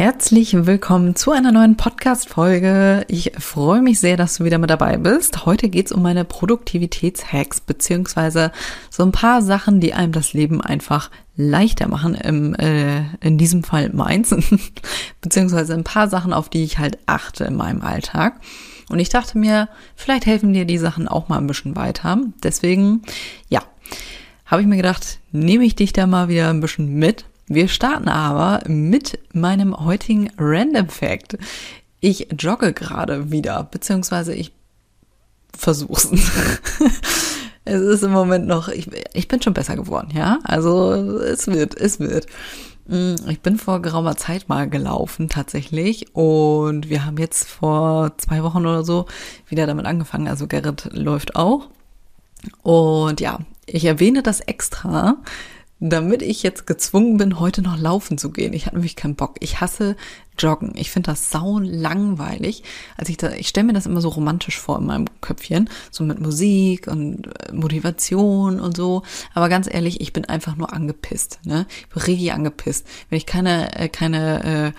Herzlich willkommen zu einer neuen Podcast-Folge. Ich freue mich sehr, dass du wieder mit dabei bist. Heute geht es um meine Produktivitätshacks, beziehungsweise so ein paar Sachen, die einem das Leben einfach leichter machen. Im, äh, in diesem Fall meins, beziehungsweise ein paar Sachen, auf die ich halt achte in meinem Alltag. Und ich dachte mir, vielleicht helfen dir die Sachen auch mal ein bisschen weiter. Deswegen, ja, habe ich mir gedacht, nehme ich dich da mal wieder ein bisschen mit wir starten aber mit meinem heutigen Random Fact. Ich jogge gerade wieder, beziehungsweise ich versuch's. es ist im Moment noch, ich, ich bin schon besser geworden, ja. Also es wird, es wird. Mm, ich bin vor geraumer Zeit mal gelaufen tatsächlich und wir haben jetzt vor zwei Wochen oder so wieder damit angefangen. Also Gerrit läuft auch. Und ja, ich erwähne das extra, damit ich jetzt gezwungen bin, heute noch laufen zu gehen. Ich hatte nämlich keinen Bock. Ich hasse Joggen. Ich finde das sau langweilig. Also ich, da, ich stelle mir das immer so romantisch vor in meinem Köpfchen, so mit Musik und äh, Motivation und so. Aber ganz ehrlich, ich bin einfach nur angepisst. Ne? Ich bin richtig angepisst. Wenn ich keine, äh, keine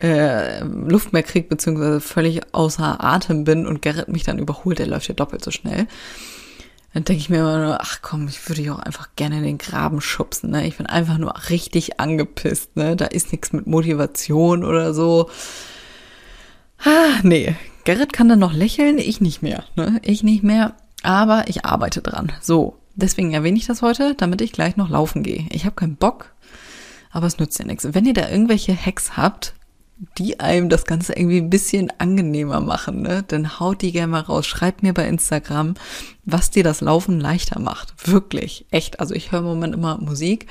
äh, äh, Luft mehr kriege, beziehungsweise völlig außer Atem bin und Gerrit mich dann überholt, der läuft ja doppelt so schnell dann denke ich mir immer nur, ach komm, ich würde dich auch einfach gerne in den Graben schubsen. Ne? Ich bin einfach nur richtig angepisst. Ne? Da ist nichts mit Motivation oder so. Ah, nee. Gerrit kann dann noch lächeln, ich nicht mehr. Ne? Ich nicht mehr, aber ich arbeite dran. So, deswegen erwähne ich das heute, damit ich gleich noch laufen gehe. Ich habe keinen Bock, aber es nützt ja nichts. Wenn ihr da irgendwelche Hacks habt, die einem das Ganze irgendwie ein bisschen angenehmer machen, ne? Dann haut die gerne mal raus. Schreibt mir bei Instagram, was dir das Laufen leichter macht. Wirklich, echt. Also ich höre im Moment immer Musik.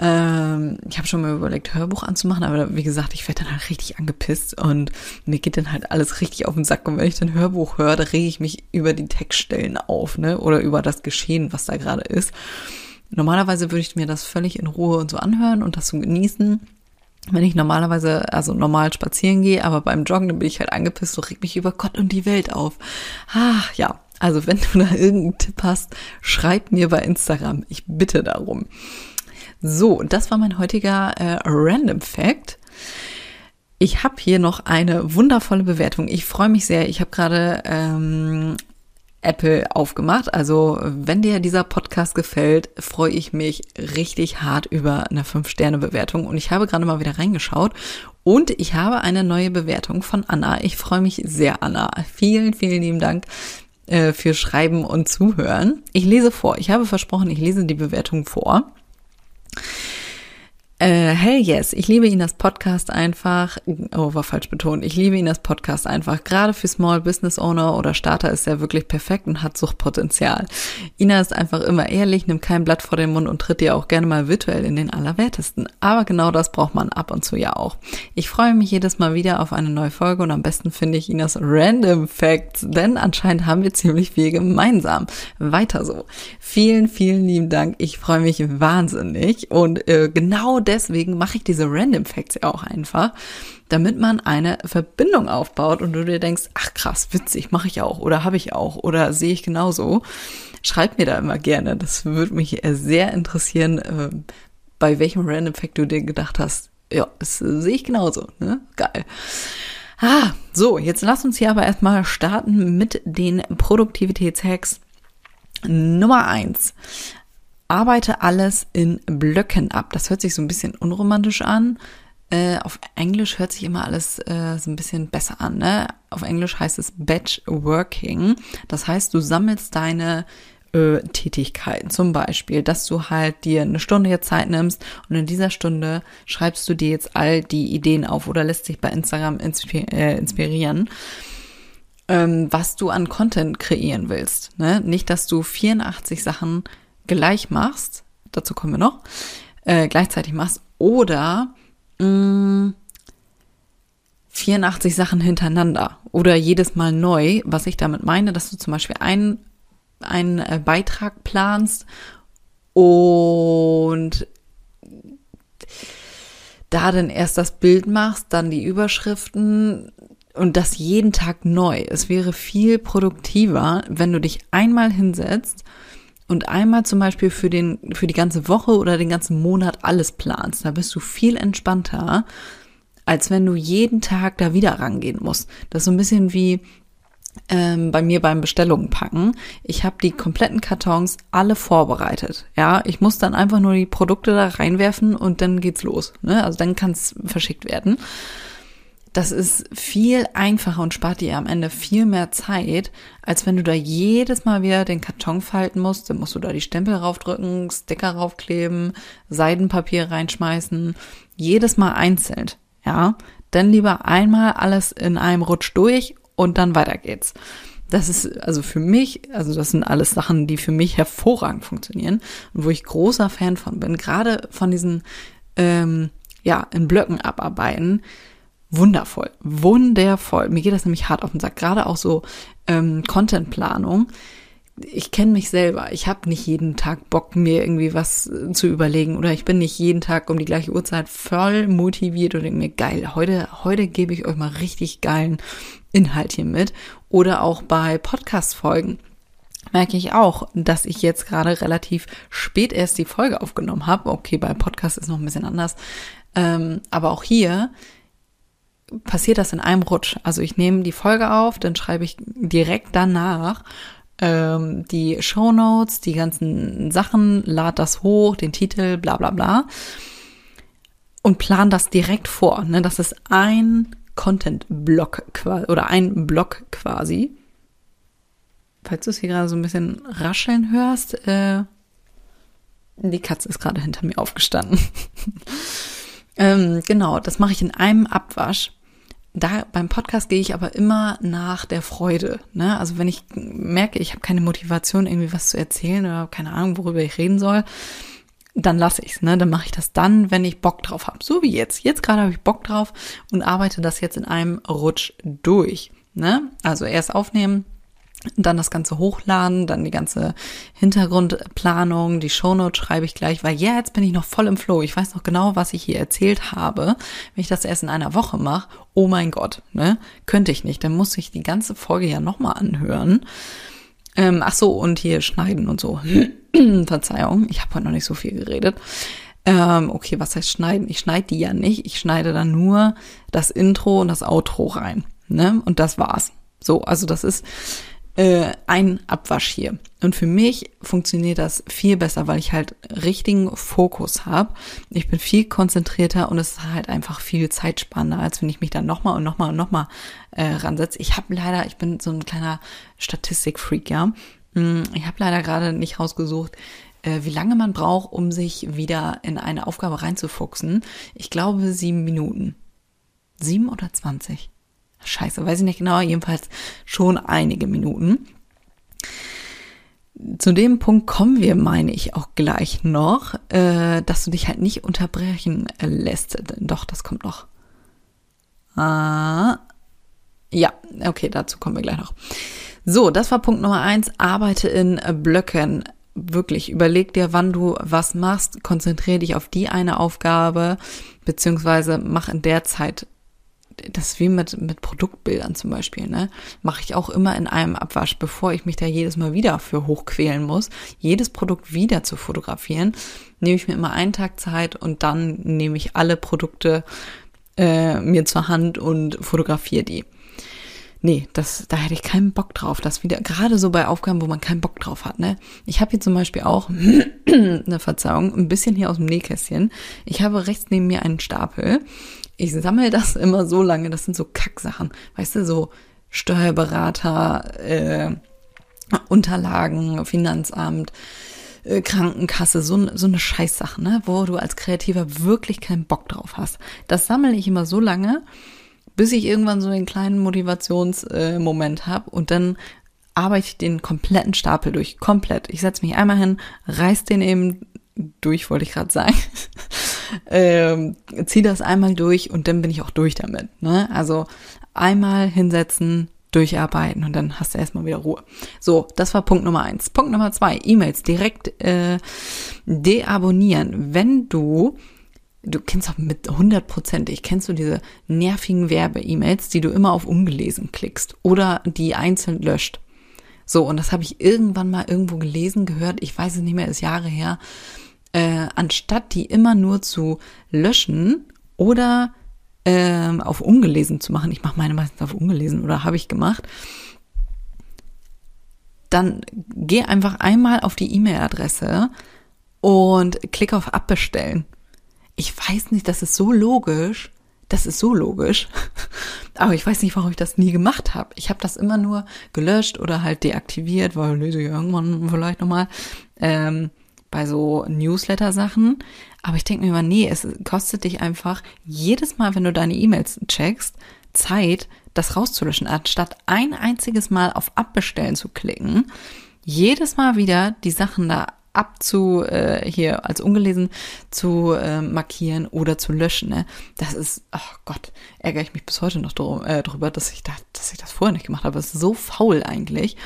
Ähm, ich habe schon mal überlegt, Hörbuch anzumachen, aber wie gesagt, ich werde dann halt richtig angepisst und mir geht dann halt alles richtig auf den Sack. Und wenn ich dann Hörbuch höre, da rege ich mich über die Textstellen auf, ne? Oder über das Geschehen, was da gerade ist. Normalerweise würde ich mir das völlig in Ruhe und so anhören und das so genießen wenn ich normalerweise, also normal spazieren gehe, aber beim Joggen bin ich halt angepisst, so regt mich über Gott und die Welt auf. Ah, ja. Also wenn du da irgendeinen Tipp hast, schreib mir bei Instagram. Ich bitte darum. So, das war mein heutiger äh, Random Fact. Ich habe hier noch eine wundervolle Bewertung. Ich freue mich sehr. Ich habe gerade ähm, Apple aufgemacht. Also wenn dir dieser Podcast gefällt, freue ich mich richtig hart über eine 5-Sterne-Bewertung. Und ich habe gerade mal wieder reingeschaut und ich habe eine neue Bewertung von Anna. Ich freue mich sehr, Anna. Vielen, vielen lieben Dank äh, für Schreiben und Zuhören. Ich lese vor. Ich habe versprochen, ich lese die Bewertung vor. Äh, hell yes, ich liebe ihn das Podcast einfach. Oh, war falsch betont. Ich liebe ihn das Podcast einfach. Gerade für Small Business Owner oder Starter ist er wirklich perfekt und hat Suchtpotenzial. Ina ist einfach immer ehrlich, nimmt kein Blatt vor den Mund und tritt dir auch gerne mal virtuell in den Allerwertesten. Aber genau das braucht man ab und zu ja auch. Ich freue mich jedes Mal wieder auf eine neue Folge und am besten finde ich Inas Random Facts, denn anscheinend haben wir ziemlich viel gemeinsam. Weiter so. Vielen, vielen lieben Dank. Ich freue mich wahnsinnig und äh, genau deswegen mache ich diese Random Facts ja auch einfach, damit man eine Verbindung aufbaut und du dir denkst, ach krass, witzig, mache ich auch oder habe ich auch oder sehe ich genauso. Schreib mir da immer gerne. Das würde mich sehr interessieren, äh, bei welchem Random Fact du dir gedacht hast, ja, das sehe ich genauso, ne? Geil. Ah, so, jetzt lass uns hier aber erstmal starten mit den Produktivitätshacks. Nummer eins arbeite alles in Blöcken ab. Das hört sich so ein bisschen unromantisch an. Äh, auf Englisch hört sich immer alles äh, so ein bisschen besser an. Ne? Auf Englisch heißt es Batch Working. Das heißt, du sammelst deine äh, Tätigkeiten. Zum Beispiel, dass du halt dir eine Stunde jetzt Zeit nimmst und in dieser Stunde schreibst du dir jetzt all die Ideen auf oder lässt dich bei Instagram inspir äh, inspirieren ähm, was du an Content kreieren willst. Ne? Nicht, dass du 84 Sachen gleich machst, dazu kommen wir noch, äh, gleichzeitig machst oder mh, mm, 84 Sachen hintereinander oder jedes Mal neu. Was ich damit meine, dass du zum Beispiel einen, einen äh, Beitrag planst und da dann erst das Bild machst, dann die Überschriften und das jeden Tag neu. Es wäre viel produktiver, wenn du dich einmal hinsetzt und einmal zum Beispiel für den, für die ganze Woche oder den ganzen Monat alles planst. Da bist du viel entspannter, als wenn du jeden Tag da wieder rangehen musst. Das ist so ein bisschen wie ähm, bei mir beim Bestellungen packen. Ich habe die kompletten Kartons alle vorbereitet. Ja, ich muss dann einfach nur die Produkte da reinwerfen und dann geht's los. Ne? Also dann kann es verschickt werden. Das ist viel einfacher und spart dir am Ende viel mehr Zeit, als wenn du da jedes Mal wieder den Karton falten musst. Dann musst du da die Stempel raufdrücken, Sticker raufkleben, Seidenpapier reinschmeißen. Jedes Mal einzeln. Ja, dann lieber einmal alles in einem Rutsch durch und dann weiter geht's. Das ist also für mich, also das sind alles Sachen, die für mich hervorragend funktionieren und wo ich großer Fan von bin. Gerade von diesen, ähm, ja, in Blöcken abarbeiten. Wundervoll, wundervoll. Mir geht das nämlich hart auf den Sack. Gerade auch so ähm, Contentplanung ich kenne mich selber. Ich habe nicht jeden Tag Bock, mir irgendwie was äh, zu überlegen oder ich bin nicht jeden Tag um die gleiche Uhrzeit voll motiviert und denke mir, geil, heute, heute gebe ich euch mal richtig geilen Inhalt hier mit. Oder auch bei Podcast-Folgen merke ich auch, dass ich jetzt gerade relativ spät erst die Folge aufgenommen habe. Okay, bei Podcast ist noch ein bisschen anders. Ähm, aber auch hier passiert das in einem Rutsch. Also ich nehme die Folge auf, dann schreibe ich direkt danach ähm, die Show Notes, die ganzen Sachen, lad das hoch, den Titel, bla bla bla. Und plan das direkt vor. Ne? Das ist ein Content-Block oder ein Block quasi. Falls du es hier gerade so ein bisschen rascheln hörst, äh, die Katze ist gerade hinter mir aufgestanden. ähm, genau, das mache ich in einem Abwasch da beim Podcast gehe ich aber immer nach der Freude. Ne? Also wenn ich merke, ich habe keine Motivation, irgendwie was zu erzählen oder keine Ahnung, worüber ich reden soll, dann lasse ich's. Ne? Dann mache ich das dann, wenn ich Bock drauf habe. So wie jetzt. Jetzt gerade habe ich Bock drauf und arbeite das jetzt in einem Rutsch durch. Ne? Also erst aufnehmen, dann das Ganze hochladen, dann die ganze Hintergrundplanung, die Shownote schreibe ich gleich, weil ja, jetzt bin ich noch voll im Flow. Ich weiß noch genau, was ich hier erzählt habe. Wenn ich das erst in einer Woche mache, oh mein Gott, ne? Könnte ich nicht. Dann muss ich die ganze Folge ja nochmal anhören. Ähm, ach so, und hier schneiden und so. Verzeihung, ich habe heute noch nicht so viel geredet. Ähm, okay, was heißt schneiden? Ich schneide die ja nicht. Ich schneide dann nur das Intro und das Outro rein. Ne? Und das war's. So, also das ist äh, ein Abwasch hier. Und für mich funktioniert das viel besser, weil ich halt richtigen Fokus habe. Ich bin viel konzentrierter und es ist halt einfach viel zeitsparender, als wenn ich mich dann nochmal und nochmal und nochmal äh, ransetze. Ich habe leider, ich bin so ein kleiner Statistikfreak, ja. Mm, ich habe leider gerade nicht rausgesucht, äh, wie lange man braucht, um sich wieder in eine Aufgabe reinzufuchsen. Ich glaube sieben Minuten. Sieben oder zwanzig? Scheiße, weiß ich nicht genau, jedenfalls schon einige Minuten. Zu dem Punkt kommen wir, meine ich, auch gleich noch, äh, dass du dich halt nicht unterbrechen lässt. Doch, das kommt noch. Ah, ja, okay, dazu kommen wir gleich noch. So, das war Punkt Nummer eins. Arbeite in Blöcken. Wirklich, überleg dir, wann du was machst. Konzentriere dich auf die eine Aufgabe, beziehungsweise mach in der Zeit das ist wie mit, mit Produktbildern zum Beispiel, ne? Mache ich auch immer in einem Abwasch, bevor ich mich da jedes Mal wieder für hochquälen muss, jedes Produkt wieder zu fotografieren, nehme ich mir immer einen Tag Zeit und dann nehme ich alle Produkte äh, mir zur Hand und fotografiere die. Nee, das, da hätte ich keinen Bock drauf. Das wieder, gerade so bei Aufgaben, wo man keinen Bock drauf hat, ne? Ich habe hier zum Beispiel auch eine Verzeihung, ein bisschen hier aus dem Nähkästchen. Ich habe rechts neben mir einen Stapel ich sammle das immer so lange, das sind so Kacksachen, weißt du, so Steuerberater, äh, Unterlagen, Finanzamt, äh, Krankenkasse, so, so eine Scheißsache, ne, wo du als Kreativer wirklich keinen Bock drauf hast. Das sammle ich immer so lange, bis ich irgendwann so einen kleinen Motivationsmoment äh, habe und dann arbeite ich den kompletten Stapel durch, komplett. Ich setze mich einmal hin, reiß den eben durch, wollte ich gerade sagen. Ähm, zieh das einmal durch und dann bin ich auch durch damit. Ne? Also einmal hinsetzen, durcharbeiten und dann hast du erstmal wieder Ruhe. So, das war Punkt Nummer eins. Punkt Nummer zwei, E-Mails direkt äh, deabonnieren. Wenn du du kennst auch mit hundertprozentig, kennst du diese nervigen Werbe-E-Mails, die du immer auf ungelesen klickst oder die einzeln löscht. So, und das habe ich irgendwann mal irgendwo gelesen, gehört, ich weiß es nicht mehr, ist Jahre her, äh, anstatt die immer nur zu löschen oder ähm, auf ungelesen zu machen, ich mache meine meistens auf ungelesen oder habe ich gemacht, dann geh einfach einmal auf die E-Mail-Adresse und klick auf Abbestellen. Ich weiß nicht, das ist so logisch. Das ist so logisch. Aber ich weiß nicht, warum ich das nie gemacht habe. Ich habe das immer nur gelöscht oder halt deaktiviert, weil lese ich irgendwann vielleicht nochmal. Ähm, bei so Newsletter-Sachen. Aber ich denke mir immer, nee, es kostet dich einfach jedes Mal, wenn du deine E-Mails checkst, Zeit, das rauszulöschen, anstatt ein einziges Mal auf Abbestellen zu klicken, jedes Mal wieder die Sachen da abzu äh, hier als ungelesen zu äh, markieren oder zu löschen. Ne? Das ist, oh Gott, ärgere ich mich bis heute noch drum, äh, drüber, dass ich da, dass ich das vorher nicht gemacht habe. Das ist so faul eigentlich.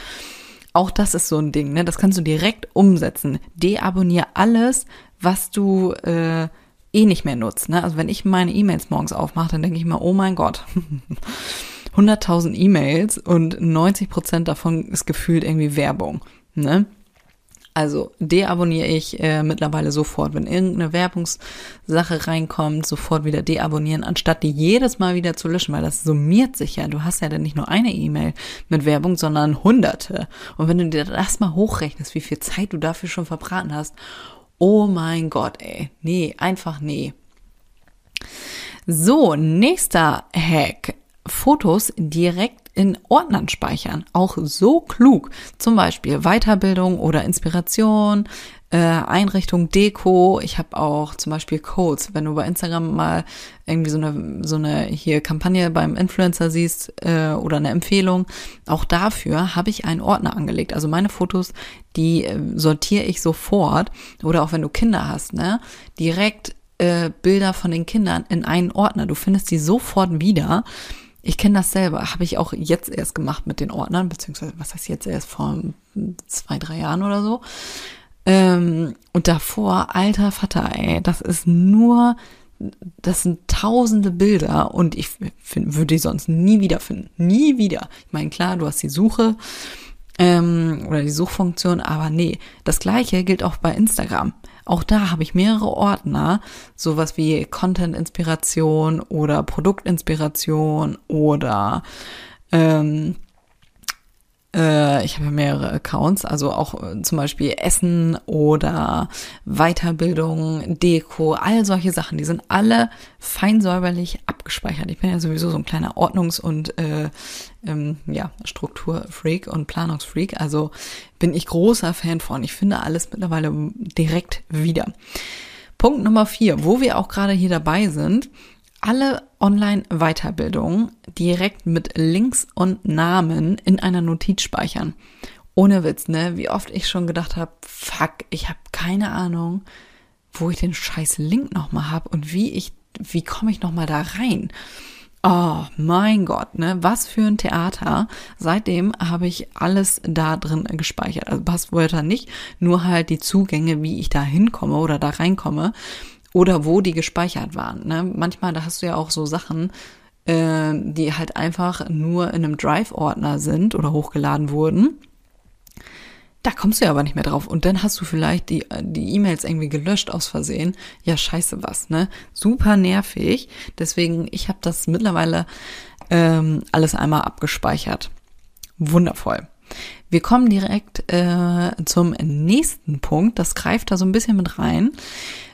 Auch das ist so ein Ding, ne? Das kannst du direkt umsetzen. Deabonnier alles, was du äh, eh nicht mehr nutzt. Ne? Also wenn ich meine E-Mails morgens aufmache, dann denke ich mir, oh mein Gott, 100.000 E-Mails und 90 Prozent davon ist gefühlt irgendwie Werbung. Ne? Also deabonniere ich äh, mittlerweile sofort, wenn irgendeine Werbungssache reinkommt, sofort wieder deabonnieren, anstatt die jedes Mal wieder zu löschen, weil das summiert sich ja. Du hast ja dann nicht nur eine E-Mail mit Werbung, sondern hunderte. Und wenn du dir das mal hochrechnest, wie viel Zeit du dafür schon verbraten hast, oh mein Gott, ey, nee, einfach nee. So, nächster Hack. Fotos direkt in Ordnern speichern. Auch so klug. Zum Beispiel Weiterbildung oder Inspiration, äh, Einrichtung, Deko. Ich habe auch zum Beispiel Codes. Wenn du bei Instagram mal irgendwie so eine, so eine hier Kampagne beim Influencer siehst äh, oder eine Empfehlung, auch dafür habe ich einen Ordner angelegt. Also meine Fotos, die äh, sortiere ich sofort. Oder auch wenn du Kinder hast, ne? Direkt äh, Bilder von den Kindern in einen Ordner. Du findest die sofort wieder. Ich kenne das selber, habe ich auch jetzt erst gemacht mit den Ordnern, beziehungsweise was heißt jetzt erst vor zwei, drei Jahren oder so. Ähm, und davor, alter Vater, ey, das ist nur, das sind tausende Bilder und ich würde die sonst nie wiederfinden. Nie wieder. Ich meine, klar, du hast die Suche ähm, oder die Suchfunktion, aber nee, das gleiche gilt auch bei Instagram. Auch da habe ich mehrere Ordner, sowas wie Content-Inspiration oder Produktinspiration oder ähm, äh, ich habe mehrere Accounts, also auch äh, zum Beispiel Essen oder Weiterbildung, Deko, all solche Sachen, die sind alle feinsäuberlich abgespeichert. Ich bin ja sowieso so ein kleiner Ordnungs- und äh, ähm, ja, Strukturfreak und Planungsfreak, also bin ich großer Fan von. Ich finde alles mittlerweile direkt wieder. Punkt Nummer vier, wo wir auch gerade hier dabei sind, alle Online-Weiterbildungen direkt mit Links und Namen in einer Notiz speichern. Ohne Witz, ne? Wie oft ich schon gedacht habe, fuck, ich habe keine Ahnung, wo ich den scheiß Link nochmal habe und wie ich, wie komme ich nochmal da rein? Oh mein Gott, ne? Was für ein Theater. Seitdem habe ich alles da drin gespeichert. Also Passwörter nicht, nur halt die Zugänge, wie ich da hinkomme oder da reinkomme oder wo die gespeichert waren. Ne? Manchmal, da hast du ja auch so Sachen, äh, die halt einfach nur in einem Drive-Ordner sind oder hochgeladen wurden. Da kommst du ja aber nicht mehr drauf. Und dann hast du vielleicht die die E-Mails irgendwie gelöscht aus Versehen. Ja, scheiße was, ne? Super nervig. Deswegen, ich habe das mittlerweile ähm, alles einmal abgespeichert. Wundervoll. Wir kommen direkt äh, zum nächsten Punkt. Das greift da so ein bisschen mit rein.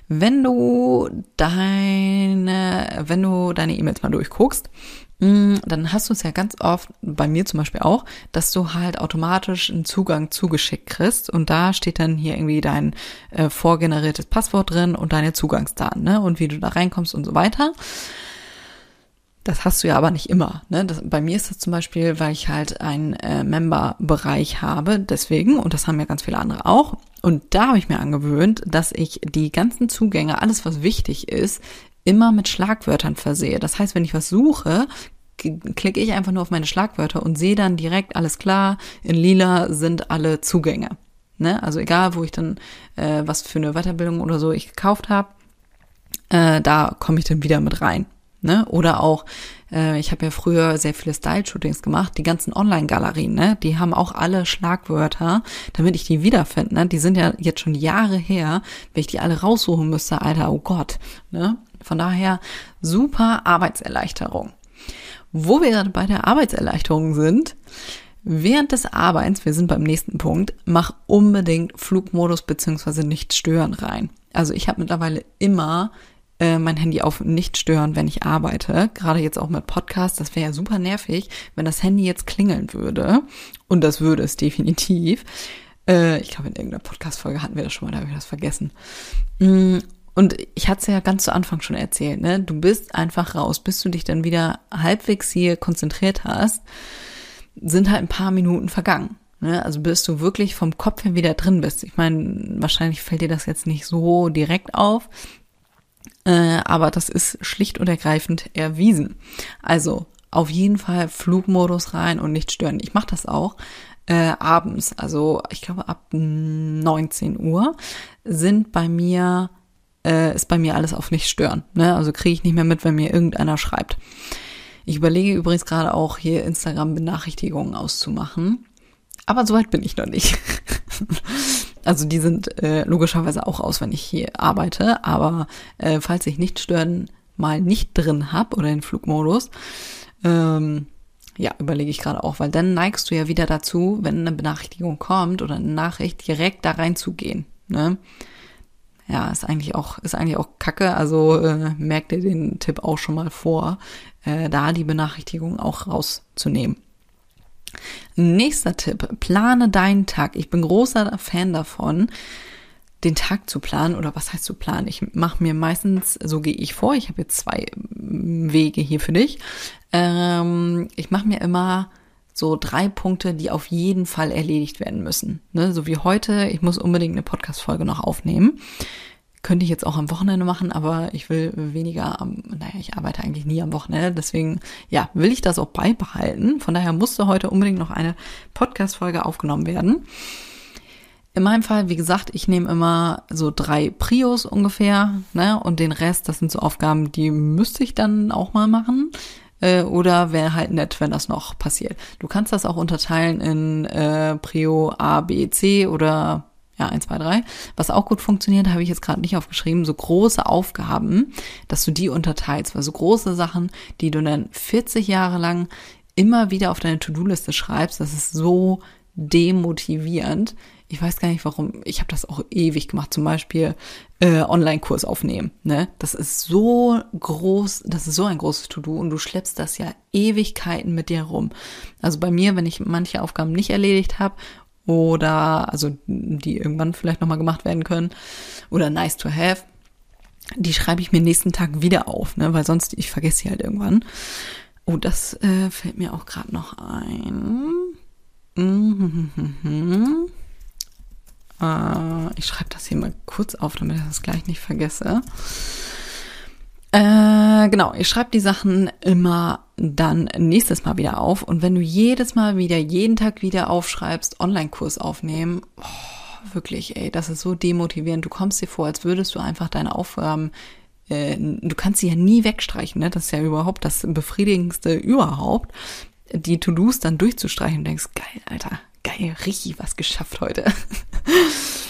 Wenn du deine, wenn du deine E-Mails mal durchguckst, mm, dann hast du es ja ganz oft, bei mir zum Beispiel auch, dass du halt automatisch einen Zugang zugeschickt kriegst und da steht dann hier irgendwie dein äh, vorgeneriertes Passwort drin und deine Zugangsdaten, ne? Und wie du da reinkommst und so weiter. Das hast du ja aber nicht immer. Ne? Das, bei mir ist das zum Beispiel, weil ich halt einen äh, Member-Bereich habe, deswegen, und das haben ja ganz viele andere auch. Und da habe ich mir angewöhnt, dass ich die ganzen Zugänge, alles was wichtig ist, immer mit Schlagwörtern versehe. Das heißt, wenn ich was suche, klicke ich einfach nur auf meine Schlagwörter und sehe dann direkt, alles klar, in lila sind alle Zugänge. Ne? Also egal, wo ich dann äh, was für eine Weiterbildung oder so ich gekauft habe, äh, da komme ich dann wieder mit rein. Ne? Oder auch, äh, ich habe ja früher sehr viele Style-Shootings gemacht, die ganzen Online-Galerien, ne? die haben auch alle Schlagwörter, damit ich die wiederfinde. Ne? Die sind ja jetzt schon Jahre her, wenn ich die alle raussuchen müsste, Alter, oh Gott. Ne? Von daher super Arbeitserleichterung. Wo wir gerade bei der Arbeitserleichterung sind, während des Arbeits, wir sind beim nächsten Punkt, mach unbedingt Flugmodus beziehungsweise nicht stören rein. Also ich habe mittlerweile immer äh, mein Handy auf nicht stören, wenn ich arbeite. Gerade jetzt auch mit Podcast. Das wäre ja super nervig, wenn das Handy jetzt klingeln würde. Und das würde es definitiv. Äh, ich glaube, in irgendeiner Podcast-Folge hatten wir das schon mal, da habe ich das vergessen. Mm, und ich hatte es ja ganz zu Anfang schon erzählt, ne? Du bist einfach raus, bis du dich dann wieder halbwegs hier konzentriert hast, sind halt ein paar Minuten vergangen. Ne? Also bis du wirklich vom Kopf her wieder drin bist. Ich meine, wahrscheinlich fällt dir das jetzt nicht so direkt auf, äh, aber das ist schlicht und ergreifend erwiesen. Also auf jeden Fall Flugmodus rein und nicht stören. Ich mache das auch äh, abends, also ich glaube ab 19 Uhr sind bei mir äh, ist bei mir alles auf nicht stören. Ne? Also kriege ich nicht mehr mit, wenn mir irgendeiner schreibt. Ich überlege übrigens gerade auch hier Instagram-Benachrichtigungen auszumachen. Aber soweit bin ich noch nicht. also die sind äh, logischerweise auch aus, wenn ich hier arbeite. Aber äh, falls ich nicht stören mal nicht drin hab oder in Flugmodus, ähm, ja, überlege ich gerade auch, weil dann neigst du ja wieder dazu, wenn eine Benachrichtigung kommt oder eine Nachricht, direkt da reinzugehen. Ne? Ja, ist eigentlich auch, ist eigentlich auch kacke. Also äh, merkt ihr den Tipp auch schon mal vor, äh, da die Benachrichtigung auch rauszunehmen. Nächster Tipp, plane deinen Tag. Ich bin großer Fan davon, den Tag zu planen oder was heißt zu planen? Ich mache mir meistens, so gehe ich vor, ich habe jetzt zwei Wege hier für dich. Ähm, ich mache mir immer so drei Punkte, die auf jeden Fall erledigt werden müssen. Ne? So wie heute, ich muss unbedingt eine Podcast-Folge noch aufnehmen. Könnte ich jetzt auch am Wochenende machen, aber ich will weniger am, naja, ich arbeite eigentlich nie am Wochenende, deswegen, ja, will ich das auch beibehalten. Von daher musste heute unbedingt noch eine Podcast-Folge aufgenommen werden. In meinem Fall, wie gesagt, ich nehme immer so drei Prios ungefähr, ne, und den Rest, das sind so Aufgaben, die müsste ich dann auch mal machen. Äh, oder wäre halt nett, wenn das noch passiert. Du kannst das auch unterteilen in äh, Prio A, B, C oder ja, 1, 2, 3. Was auch gut funktioniert, habe ich jetzt gerade nicht aufgeschrieben, so große Aufgaben, dass du die unterteilst. Weil so große Sachen, die du dann 40 Jahre lang immer wieder auf deine To-Do-Liste schreibst, das ist so demotivierend. Ich weiß gar nicht warum. Ich habe das auch ewig gemacht. Zum Beispiel äh, Online-Kurs aufnehmen. Ne? Das ist so groß, das ist so ein großes To-Do und du schleppst das ja Ewigkeiten mit dir rum. Also bei mir, wenn ich manche Aufgaben nicht erledigt habe oder also die irgendwann vielleicht nochmal gemacht werden können oder nice to have, die schreibe ich mir nächsten Tag wieder auf, ne? weil sonst ich vergesse sie halt irgendwann. Oh, das äh, fällt mir auch gerade noch ein. Mhm. Äh, ich schreibe das hier mal kurz auf, damit ich das gleich nicht vergesse. Äh, genau, ich schreibe die Sachen immer dann nächstes Mal wieder auf. Und wenn du jedes Mal wieder, jeden Tag wieder aufschreibst, Online-Kurs aufnehmen, oh, wirklich, ey, das ist so demotivierend. Du kommst dir vor, als würdest du einfach deine Aufgaben, äh, du kannst sie ja nie wegstreichen, ne? Das ist ja überhaupt das Befriedigendste überhaupt, die To-Dos dann durchzustreichen und denkst, geil, Alter, geil, richtig was geschafft heute.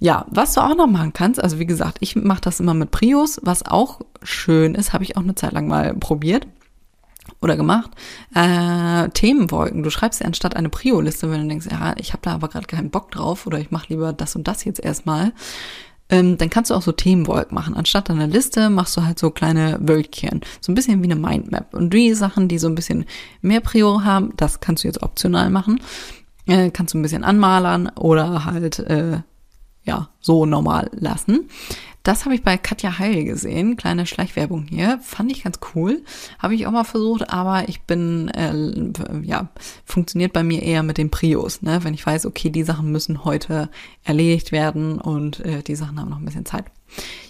ja, was du auch noch machen kannst, also wie gesagt, ich mache das immer mit Prius, was auch schön ist, habe ich auch eine Zeit lang mal probiert oder gemacht. Äh, Themenwolken. Du schreibst ja anstatt eine Prio-Liste, wenn du denkst, ja, ich habe da aber gerade keinen Bock drauf oder ich mache lieber das und das jetzt erstmal. Ähm, dann kannst du auch so Themenwolken machen. Anstatt einer Liste machst du halt so kleine Wölkchen. So ein bisschen wie eine Mindmap. Und die Sachen, die so ein bisschen mehr Prior haben, das kannst du jetzt optional machen. Äh, kannst du ein bisschen anmalern oder halt, äh, ja, so normal lassen. Das habe ich bei Katja Heil gesehen. Kleine Schleichwerbung hier. Fand ich ganz cool. Habe ich auch mal versucht, aber ich bin, äh, ja, funktioniert bei mir eher mit den Prios. Ne? Wenn ich weiß, okay, die Sachen müssen heute erledigt werden und äh, die Sachen haben noch ein bisschen Zeit.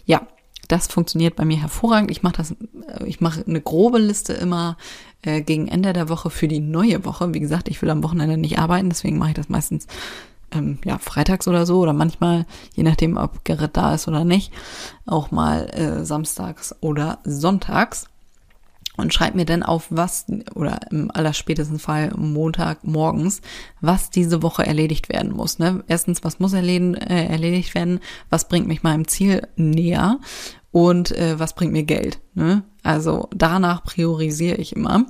Ja, das funktioniert bei mir hervorragend. Ich mache das, äh, ich mache eine grobe Liste immer äh, gegen Ende der Woche für die neue Woche. Wie gesagt, ich will am Wochenende nicht arbeiten, deswegen mache ich das meistens ähm, ja freitags oder so oder manchmal, je nachdem, ob Gerrit da ist oder nicht, auch mal äh, samstags oder sonntags und schreibe mir dann auf, was, oder im allerspätesten Fall Montag morgens, was diese Woche erledigt werden muss. Ne? Erstens, was muss erledigen, äh, erledigt werden, was bringt mich meinem Ziel näher und äh, was bringt mir Geld. Ne? Also danach priorisiere ich immer.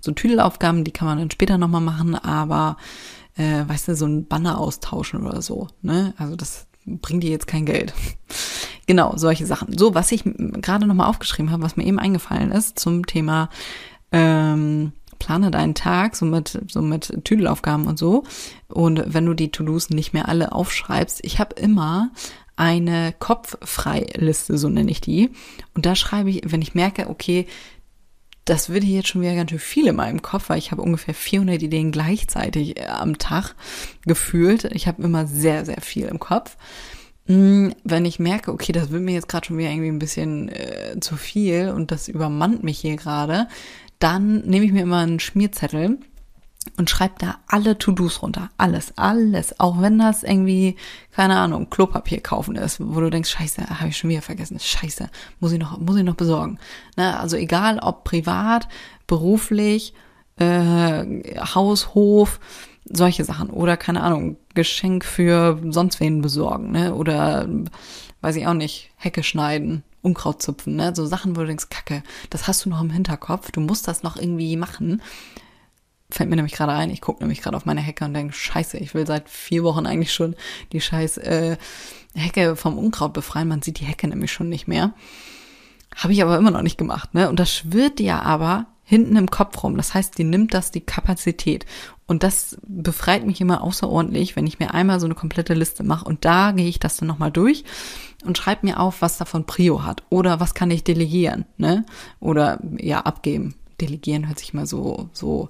So Tüdelaufgaben, die kann man dann später nochmal machen, aber äh, weißt du, so ein Banner austauschen oder so. Ne? Also das bringt dir jetzt kein Geld. genau, solche Sachen. So, was ich gerade nochmal aufgeschrieben habe, was mir eben eingefallen ist zum Thema ähm, plane deinen Tag, so mit, so mit Tüdelaufgaben und so. Und wenn du die To-Dos nicht mehr alle aufschreibst, ich habe immer eine Kopffreiliste, so nenne ich die. Und da schreibe ich, wenn ich merke, okay, das würde jetzt schon wieder ganz schön viel in meinem Kopf, weil ich habe ungefähr 400 Ideen gleichzeitig äh, am Tag gefühlt. Ich habe immer sehr, sehr viel im Kopf. Mm, wenn ich merke, okay, das wird mir jetzt gerade schon wieder irgendwie ein bisschen äh, zu viel und das übermannt mich hier gerade, dann nehme ich mir immer einen Schmierzettel und schreib da alle To-Dos runter. Alles, alles. Auch wenn das irgendwie, keine Ahnung, Klopapier kaufen ist, wo du denkst, scheiße, habe ich schon wieder vergessen. Scheiße, muss ich noch, muss ich noch besorgen. Ne? Also egal ob privat, beruflich, äh, Haus, Hof, solche Sachen. Oder keine Ahnung, Geschenk für sonst wen besorgen, ne? Oder weiß ich auch nicht, Hecke schneiden, Unkraut zupfen, ne? So Sachen, wo du denkst, Kacke, das hast du noch im Hinterkopf, du musst das noch irgendwie machen fällt mir nämlich gerade ein, ich gucke nämlich gerade auf meine Hecke und denke, scheiße, ich will seit vier Wochen eigentlich schon die scheiß äh, Hecke vom Unkraut befreien. Man sieht die Hecke nämlich schon nicht mehr. Habe ich aber immer noch nicht gemacht, ne? Und das schwirrt ja aber hinten im Kopf rum. Das heißt, die nimmt das die Kapazität. Und das befreit mich immer außerordentlich, wenn ich mir einmal so eine komplette Liste mache. Und da gehe ich das dann nochmal durch und schreibe mir auf, was davon Prio hat. Oder was kann ich delegieren, ne? Oder ja, abgeben. Delegieren hört sich mal so, so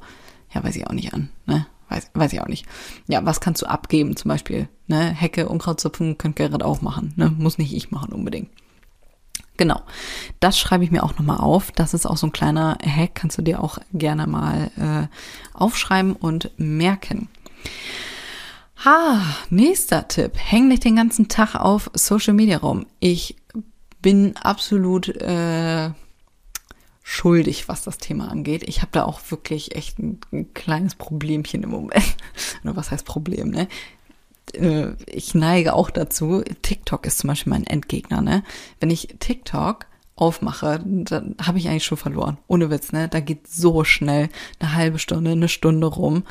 ja, weiß ich auch nicht an, ne? Weiß, weiß ich auch nicht. Ja, was kannst du abgeben? Zum Beispiel, ne? Hecke, Unkrautzupfen könnt Gerrit auch machen, ne? Muss nicht ich machen unbedingt. Genau. Das schreibe ich mir auch nochmal auf. Das ist auch so ein kleiner Hack, kannst du dir auch gerne mal äh, aufschreiben und merken. Ha, nächster Tipp. Häng nicht den ganzen Tag auf Social Media rum. Ich bin absolut äh, schuldig, was das Thema angeht. Ich habe da auch wirklich echt ein, ein, kleines Problemchen im Moment. Oder was heißt Problem, ne? Äh, ich neige auch dazu. TikTok ist zum Beispiel mein Endgegner, ne? Wenn ich TikTok aufmache, dann habe ich eigentlich schon verloren. Ohne Witz, ne? Da geht so schnell eine halbe Stunde, eine Stunde rum.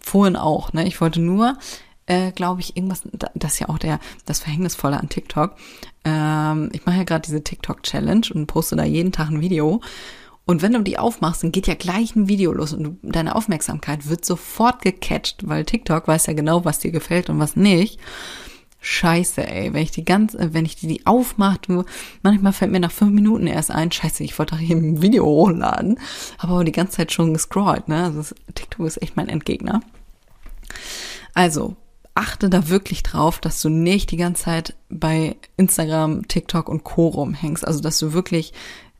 Vorhin auch, ne? Ich wollte nur, äh, glaube ich, irgendwas, das ist ja auch der, das Verhängnisvolle an TikTok. Ähm, ich mache ja gerade diese TikTok-Challenge und poste da jeden Tag ein Video. Und wenn du die aufmachst, dann geht ja gleich ein Video los und du, deine Aufmerksamkeit wird sofort gecatcht, weil TikTok weiß ja genau, was dir gefällt und was nicht. Scheiße, ey, wenn ich die ganz, wenn ich die, die aufmache, manchmal fällt mir nach fünf Minuten erst ein, scheiße, ich wollte doch hier ein Video hochladen, habe aber die ganze Zeit schon gescrollt, ne? Also TikTok ist echt mein Endgegner. Also, achte da wirklich drauf, dass du nicht die ganze Zeit bei Instagram, TikTok und Co. rumhängst. Also, dass du wirklich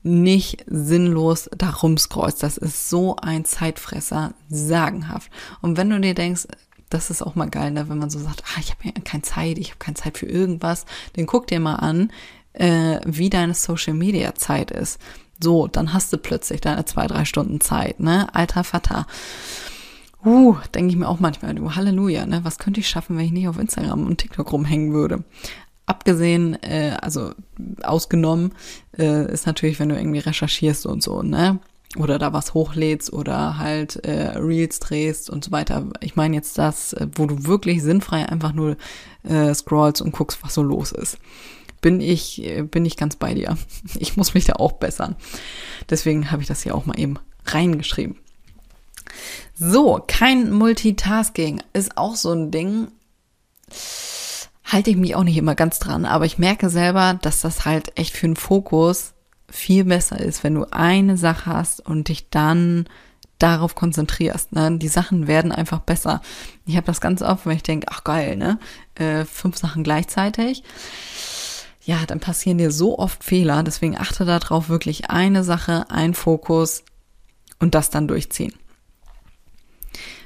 nicht sinnlos darum scrollst. Das ist so ein Zeitfresser, sagenhaft. Und wenn du dir denkst, das ist auch mal geil, ne, wenn man so sagt, ah, ich habe ja keine Zeit, ich habe keine Zeit für irgendwas, dann guck dir mal an, äh, wie deine Social Media Zeit ist. So, dann hast du plötzlich deine zwei, drei Stunden Zeit, ne? Alter Vater. Uh, denke ich mir auch manchmal, du Halleluja, ne? Was könnte ich schaffen, wenn ich nicht auf Instagram und TikTok rumhängen würde? Abgesehen, äh, also ausgenommen, äh, ist natürlich, wenn du irgendwie recherchierst und so, ne? Oder da was hochlädst oder halt äh, Reels drehst und so weiter. Ich meine jetzt das, äh, wo du wirklich sinnfrei einfach nur äh, scrollst und guckst, was so los ist. Bin ich, äh, bin ich ganz bei dir. Ich muss mich da auch bessern. Deswegen habe ich das hier auch mal eben reingeschrieben. So, kein Multitasking ist auch so ein Ding halte ich mich auch nicht immer ganz dran, aber ich merke selber, dass das halt echt für den Fokus viel besser ist, wenn du eine Sache hast und dich dann darauf konzentrierst. Ne? Die Sachen werden einfach besser. Ich habe das ganz oft, wenn ich denke, ach geil, ne? Äh, fünf Sachen gleichzeitig. Ja, dann passieren dir so oft Fehler. Deswegen achte darauf, wirklich eine Sache, ein Fokus und das dann durchziehen.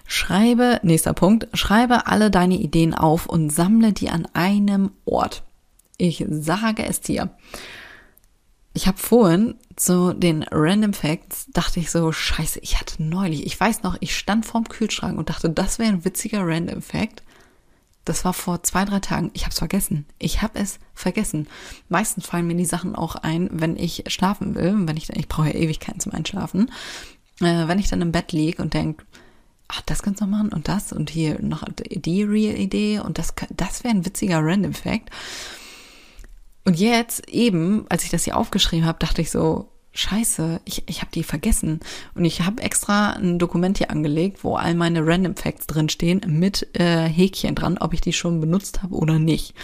Schreibe, nächster Punkt, schreibe alle deine Ideen auf und sammle die an einem Ort. Ich sage es dir. Ich habe vorhin zu den Random Facts dachte ich so, scheiße, ich hatte neulich, ich weiß noch, ich stand vorm Kühlschrank und dachte, das wäre ein witziger Random Fact. Das war vor zwei, drei Tagen. Ich habe es vergessen. Ich habe es vergessen. Meistens fallen mir die Sachen auch ein, wenn ich schlafen will. Wenn ich, ich brauche ja Ewigkeiten zum Einschlafen. Äh, wenn ich dann im Bett liege und denke, ach, das kannst du machen und das und hier noch die Real-Idee und das, das wäre ein witziger Random Fact. Und jetzt eben, als ich das hier aufgeschrieben habe, dachte ich so, scheiße, ich, ich habe die vergessen. Und ich habe extra ein Dokument hier angelegt, wo all meine Random Facts drinstehen, mit äh, Häkchen dran, ob ich die schon benutzt habe oder nicht.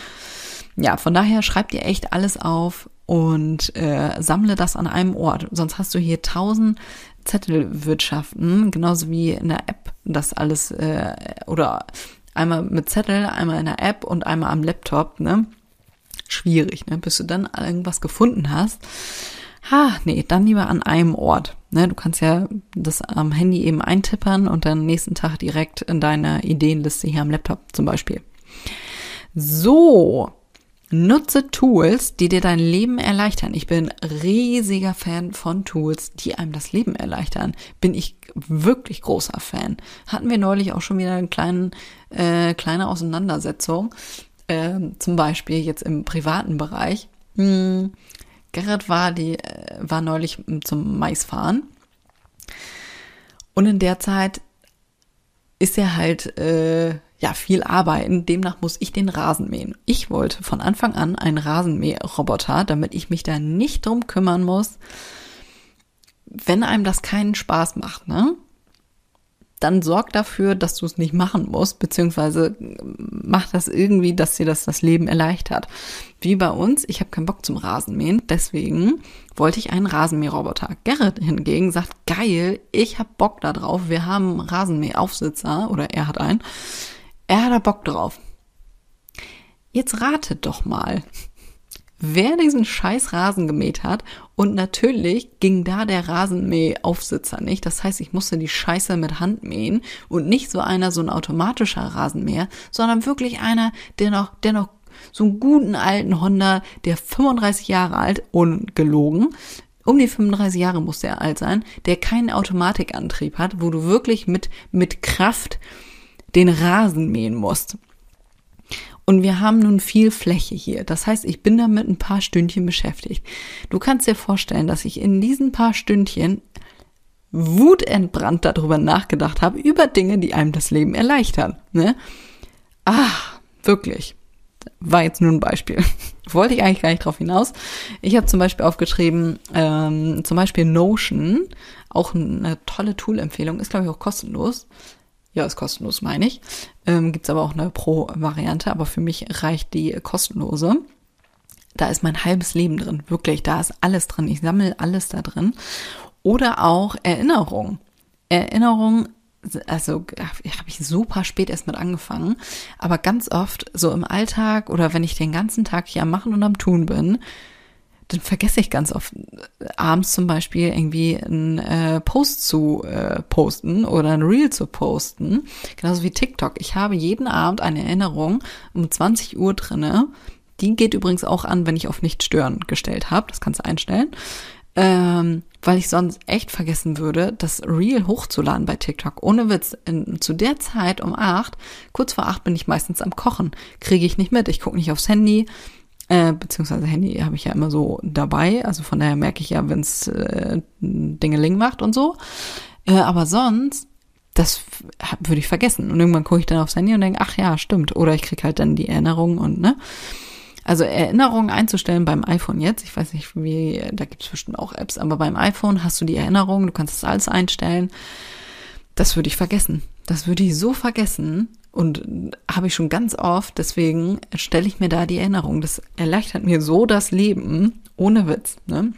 Ja, von daher schreib dir echt alles auf und äh, sammle das an einem Ort. Sonst hast du hier tausend Zettelwirtschaften, genauso wie in der App das alles, äh, oder einmal mit Zettel, einmal in der App und einmal am Laptop, ne? schwierig, ne? bis du dann irgendwas gefunden hast. Ha, nee, dann lieber an einem Ort. Ne? Du kannst ja das am Handy eben eintippern und dann nächsten Tag direkt in deine Ideenliste hier am Laptop zum Beispiel. So, Nutze Tools, die dir dein Leben erleichtern. Ich bin riesiger Fan von Tools, die einem das Leben erleichtern. Bin ich wirklich großer Fan. Hatten wir neulich auch schon wieder eine kleine, äh, kleine Auseinandersetzung äh, zum Beispiel jetzt im privaten Bereich. Hm, Gerrit war, die, äh, war neulich zum Maisfahren. Und in der Zeit ist er halt äh, ja viel arbeiten. Demnach muss ich den Rasen mähen. Ich wollte von Anfang an einen Rasenmäherroboter, damit ich mich da nicht drum kümmern muss, wenn einem das keinen Spaß macht, ne? dann sorg dafür, dass du es nicht machen musst, beziehungsweise mach das irgendwie, dass dir das das Leben erleichtert. Wie bei uns, ich habe keinen Bock zum Rasenmähen, deswegen wollte ich einen Rasenmäherroboter. Gerrit hingegen sagt, geil, ich hab Bock da drauf, wir haben Rasenmähaufsitzer, oder er hat einen, er hat da Bock drauf. Jetzt ratet doch mal, wer diesen scheiß Rasen gemäht hat. Und natürlich ging da der Rasenmähaufsitzer nicht. Das heißt, ich musste die Scheiße mit Hand mähen und nicht so einer, so ein automatischer Rasenmäher, sondern wirklich einer, der noch, der noch so einen guten alten Honda, der 35 Jahre alt, ungelogen, um die 35 Jahre musste er alt sein, der keinen Automatikantrieb hat, wo du wirklich mit, mit Kraft den Rasen mähen musst. Und wir haben nun viel Fläche hier. Das heißt, ich bin damit ein paar Stündchen beschäftigt. Du kannst dir vorstellen, dass ich in diesen paar Stündchen wutentbrannt darüber nachgedacht habe, über Dinge, die einem das Leben erleichtern. Ne? Ach, wirklich. War jetzt nur ein Beispiel. Wollte ich eigentlich gar nicht drauf hinaus. Ich habe zum Beispiel aufgeschrieben, ähm, zum Beispiel Notion, auch eine tolle Tool-Empfehlung, ist glaube ich auch kostenlos. Ja, ist kostenlos, meine ich. Ähm, Gibt aber auch eine Pro-Variante, aber für mich reicht die kostenlose. Da ist mein halbes Leben drin, wirklich, da ist alles drin. Ich sammle alles da drin. Oder auch Erinnerung. Erinnerung, also habe ich super spät erst mit angefangen, aber ganz oft so im Alltag oder wenn ich den ganzen Tag hier am Machen und am Tun bin, dann vergesse ich ganz oft abends zum Beispiel irgendwie einen äh, Post zu äh, posten oder ein Reel zu posten. Genauso wie TikTok. Ich habe jeden Abend eine Erinnerung um 20 Uhr drinne. Die geht übrigens auch an, wenn ich auf nicht stören gestellt habe. Das kannst du einstellen. Ähm, weil ich sonst echt vergessen würde, das Reel hochzuladen bei TikTok. Ohne Witz, in, zu der Zeit um acht, kurz vor acht bin ich meistens am Kochen. Kriege ich nicht mit. Ich gucke nicht aufs Handy äh, beziehungsweise Handy habe ich ja immer so dabei. Also von daher merke ich ja, wenn es äh, Dingeling macht und so. Äh, aber sonst, das würde ich vergessen. Und irgendwann gucke ich dann aufs Handy und denke, ach ja, stimmt. Oder ich kriege halt dann die Erinnerung und ne. Also Erinnerungen einzustellen beim iPhone jetzt, ich weiß nicht wie, da gibt es bestimmt auch Apps, aber beim iPhone hast du die Erinnerung, du kannst das alles einstellen. Das würde ich vergessen. Das würde ich so vergessen und habe ich schon ganz oft, deswegen stelle ich mir da die Erinnerung. Das erleichtert mir so das Leben, ohne Witz. Ne?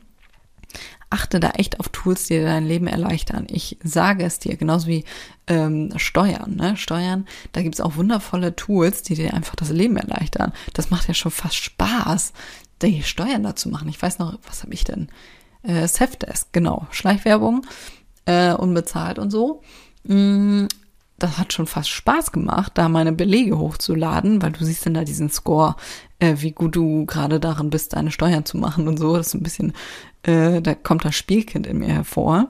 Achte da echt auf Tools, die dir dein Leben erleichtern. Ich sage es dir, genauso wie ähm, Steuern. Ne? Steuern, da gibt's auch wundervolle Tools, die dir einfach das Leben erleichtern. Das macht ja schon fast Spaß, die Steuern dazu machen. Ich weiß noch, was habe ich denn? Äh, Safdesk, genau. Schleichwerbung, äh, unbezahlt und so. Mm, das hat schon fast Spaß gemacht, da meine Belege hochzuladen, weil du siehst dann da diesen Score, äh, wie gut du gerade darin bist, deine Steuern zu machen und so. Das ist ein bisschen, äh, da kommt das Spielkind in mir hervor.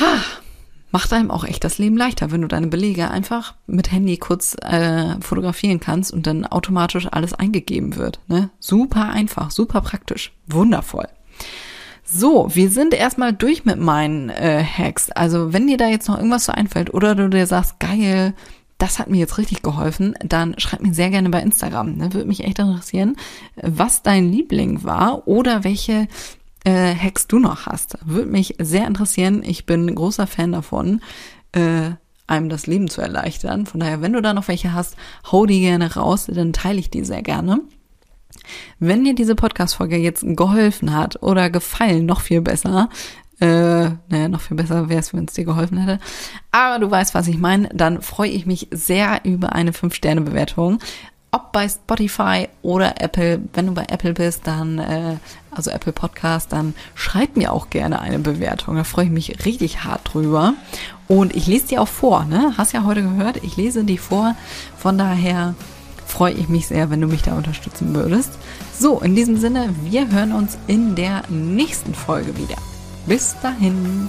Ha, macht einem auch echt das Leben leichter, wenn du deine Belege einfach mit Handy kurz äh, fotografieren kannst und dann automatisch alles eingegeben wird. Ne? Super einfach, super praktisch, wundervoll. So, wir sind erstmal durch mit meinen äh, Hacks. Also wenn dir da jetzt noch irgendwas so einfällt oder du dir sagst, geil, das hat mir jetzt richtig geholfen, dann schreib mir sehr gerne bei Instagram. Ne? Würde mich echt interessieren, was dein Liebling war oder welche äh, Hacks du noch hast. Würde mich sehr interessieren. Ich bin großer Fan davon, äh, einem das Leben zu erleichtern. Von daher, wenn du da noch welche hast, hau die gerne raus, dann teile ich die sehr gerne. Wenn dir diese Podcast-Folge jetzt geholfen hat oder gefallen, noch viel besser, äh, naja, noch viel besser wäre es, wenn es dir geholfen hätte. Aber du weißt, was ich meine. Dann freue ich mich sehr über eine 5-Sterne-Bewertung. Ob bei Spotify oder Apple. Wenn du bei Apple bist, dann, äh, also Apple Podcast, dann schreib mir auch gerne eine Bewertung. Da freue ich mich richtig hart drüber. Und ich lese die auch vor, ne? Hast ja heute gehört, ich lese die vor. Von daher freue ich mich sehr, wenn du mich da unterstützen würdest. So, in diesem Sinne, wir hören uns in der nächsten Folge wieder. Bis dahin.